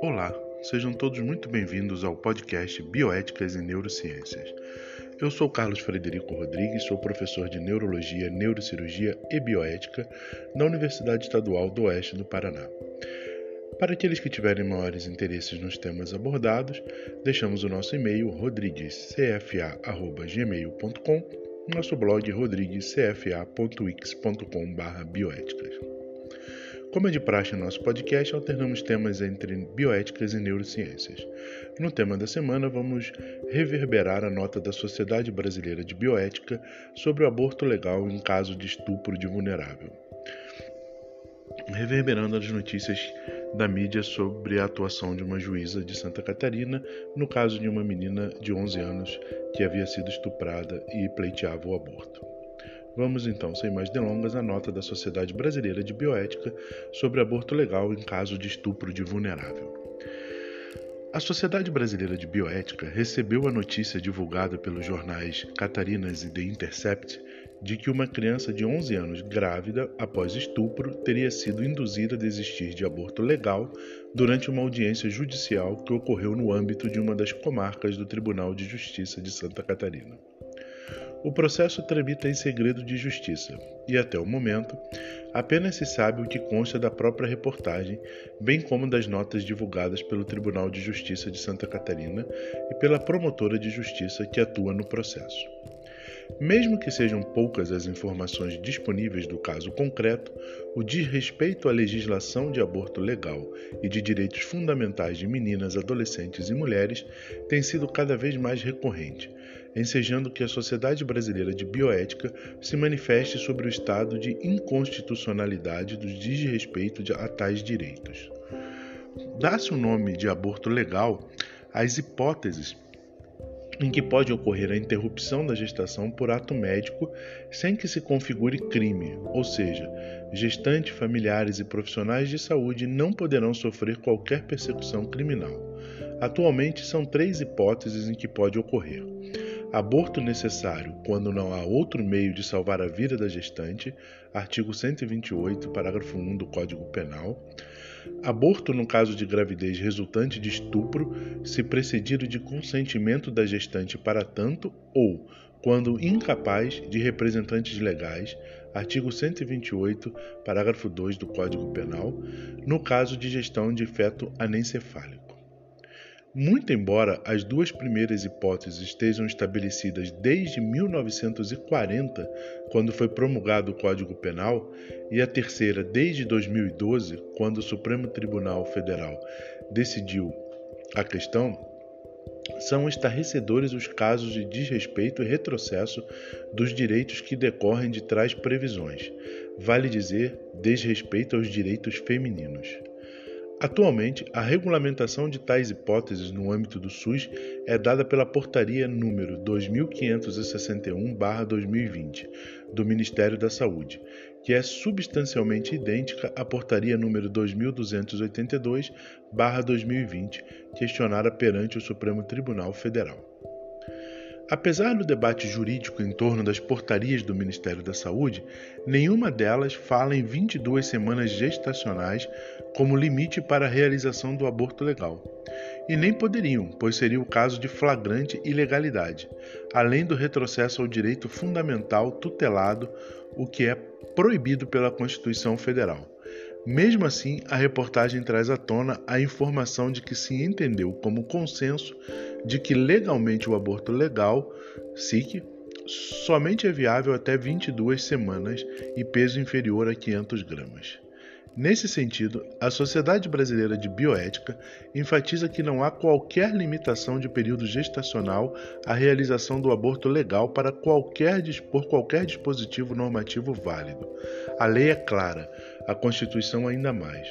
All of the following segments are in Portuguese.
Olá, sejam todos muito bem-vindos ao podcast Bioéticas em Neurociências. Eu sou Carlos Frederico Rodrigues, sou professor de Neurologia, Neurocirurgia e Bioética na Universidade Estadual do Oeste do Paraná. Para aqueles que tiverem maiores interesses nos temas abordados, deixamos o nosso e-mail rodriguescfa.gmail.com e nosso blog rodriguescfa.wix.com.br como é de praxe no nosso podcast, alternamos temas entre bioéticas e neurociências. No tema da semana, vamos reverberar a nota da Sociedade Brasileira de Bioética sobre o aborto legal em caso de estupro de vulnerável. Reverberando as notícias da mídia sobre a atuação de uma juíza de Santa Catarina no caso de uma menina de 11 anos que havia sido estuprada e pleiteava o aborto. Vamos então, sem mais delongas, à nota da Sociedade Brasileira de Bioética sobre aborto legal em caso de estupro de vulnerável. A Sociedade Brasileira de Bioética recebeu a notícia divulgada pelos jornais Catarinas e The Intercept de que uma criança de 11 anos grávida após estupro teria sido induzida a desistir de aborto legal durante uma audiência judicial que ocorreu no âmbito de uma das comarcas do Tribunal de Justiça de Santa Catarina. O processo tramita em segredo de justiça e, até o momento, apenas se sabe o que consta da própria reportagem, bem como das notas divulgadas pelo Tribunal de Justiça de Santa Catarina e pela promotora de justiça que atua no processo. Mesmo que sejam poucas as informações disponíveis do caso concreto, o desrespeito à legislação de aborto legal e de direitos fundamentais de meninas, adolescentes e mulheres tem sido cada vez mais recorrente, ensejando que a Sociedade Brasileira de Bioética se manifeste sobre o estado de inconstitucionalidade do desrespeito a tais direitos. Dá-se o nome de aborto legal às hipóteses em que pode ocorrer a interrupção da gestação por ato médico sem que se configure crime, ou seja, gestantes, familiares e profissionais de saúde não poderão sofrer qualquer persecução criminal. Atualmente são três hipóteses em que pode ocorrer: aborto necessário quando não há outro meio de salvar a vida da gestante, artigo 128, parágrafo 1 do Código Penal Aborto no caso de gravidez resultante de estupro, se precedido de consentimento da gestante para tanto ou quando incapaz de representantes legais, artigo 128, parágrafo 2 do Código Penal, no caso de gestão de feto anencefálico. Muito embora as duas primeiras hipóteses estejam estabelecidas desde 1940, quando foi promulgado o Código Penal, e a terceira desde 2012, quando o Supremo Tribunal Federal decidiu a questão, são estarrecedores os casos de desrespeito e retrocesso dos direitos que decorrem de tais previsões, vale dizer, desrespeito aos direitos femininos. Atualmente, a regulamentação de tais hipóteses no âmbito do SUS é dada pela Portaria número 2561/2020 do Ministério da Saúde, que é substancialmente idêntica à Portaria número 2282/2020, questionada perante o Supremo Tribunal Federal. Apesar do debate jurídico em torno das portarias do Ministério da Saúde, nenhuma delas fala em 22 semanas gestacionais como limite para a realização do aborto legal. E nem poderiam, pois seria o caso de flagrante ilegalidade, além do retrocesso ao direito fundamental tutelado, o que é proibido pela Constituição Federal. Mesmo assim, a reportagem traz à tona a informação de que se entendeu como consenso de que legalmente o aborto legal, SIC, somente é viável até 22 semanas e peso inferior a 500 gramas. Nesse sentido, a Sociedade Brasileira de Bioética enfatiza que não há qualquer limitação de período gestacional à realização do aborto legal para qualquer, por qualquer dispositivo normativo válido. A lei é clara, a Constituição ainda mais.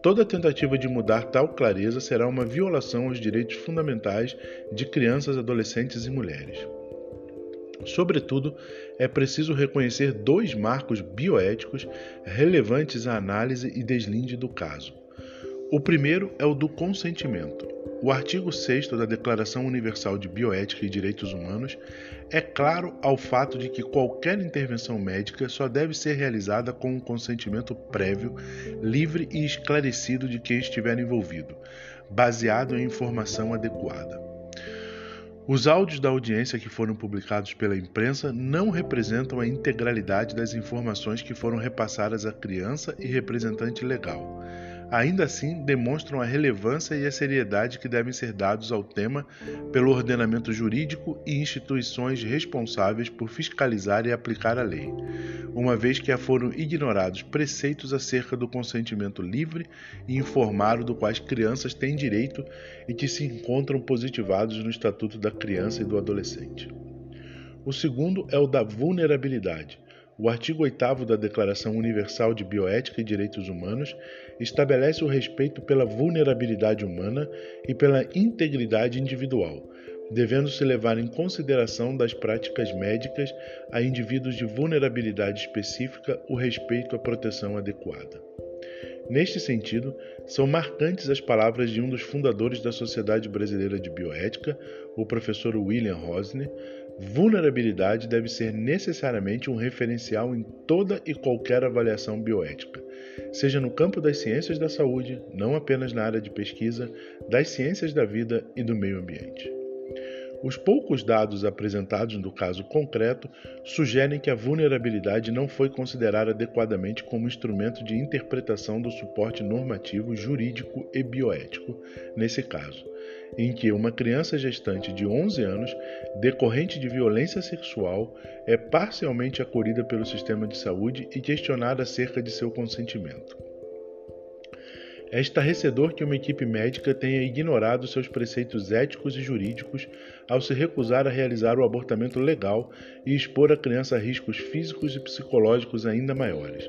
Toda tentativa de mudar tal clareza será uma violação aos direitos fundamentais de crianças, adolescentes e mulheres. Sobretudo, é preciso reconhecer dois marcos bioéticos relevantes à análise e deslinde do caso. O primeiro é o do consentimento. o artigo 6 da Declaração Universal de Bioética e Direitos Humanos é claro ao fato de que qualquer intervenção médica só deve ser realizada com um consentimento prévio, livre e esclarecido de quem estiver envolvido, baseado em informação adequada. Os áudios da audiência que foram publicados pela imprensa não representam a integralidade das informações que foram repassadas à criança e representante legal ainda assim demonstram a relevância e a seriedade que devem ser dados ao tema pelo ordenamento jurídico e instituições responsáveis por fiscalizar e aplicar a lei, uma vez que foram ignorados preceitos acerca do consentimento livre e informado do quais crianças têm direito e que se encontram positivados no Estatuto da Criança e do Adolescente. O segundo é o da vulnerabilidade o artigo 8 da Declaração Universal de Bioética e Direitos Humanos estabelece o respeito pela vulnerabilidade humana e pela integridade individual, devendo-se levar em consideração das práticas médicas a indivíduos de vulnerabilidade específica o respeito à proteção adequada. Neste sentido, são marcantes as palavras de um dos fundadores da Sociedade Brasileira de Bioética, o professor William Rosner, Vulnerabilidade deve ser necessariamente um referencial em toda e qualquer avaliação bioética, seja no campo das ciências da saúde, não apenas na área de pesquisa, das ciências da vida e do meio ambiente. Os poucos dados apresentados no caso concreto sugerem que a vulnerabilidade não foi considerada adequadamente como instrumento de interpretação do suporte normativo, jurídico e bioético nesse caso, em que uma criança gestante de 11 anos, decorrente de violência sexual, é parcialmente acolhida pelo sistema de saúde e questionada acerca de seu consentimento. É estarrecedor que uma equipe médica tenha ignorado seus preceitos éticos e jurídicos ao se recusar a realizar o abortamento legal e expor a criança a riscos físicos e psicológicos ainda maiores,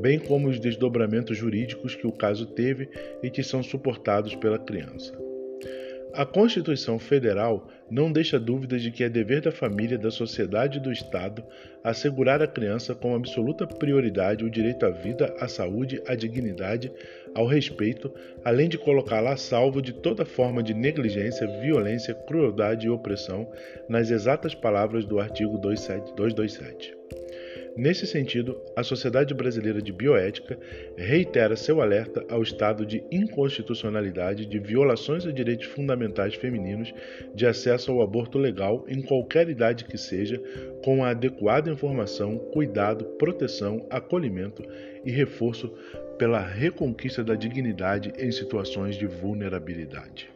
bem como os desdobramentos jurídicos que o caso teve e que são suportados pela criança. A Constituição Federal não deixa dúvidas de que é dever da família, da sociedade e do Estado assegurar à criança com absoluta prioridade o direito à vida, à saúde, à dignidade, ao respeito, além de colocá-la a salvo de toda forma de negligência, violência, crueldade e opressão, nas exatas palavras do artigo 227. Nesse sentido, a Sociedade Brasileira de Bioética reitera seu alerta ao estado de inconstitucionalidade de violações a direitos fundamentais femininos de acesso ao aborto legal em qualquer idade que seja, com a adequada informação, cuidado, proteção, acolhimento e reforço pela reconquista da dignidade em situações de vulnerabilidade.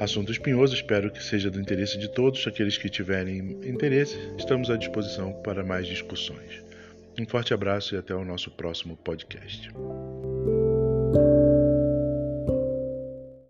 Assunto espinhoso, espero que seja do interesse de todos. Aqueles que tiverem interesse, estamos à disposição para mais discussões. Um forte abraço e até o nosso próximo podcast.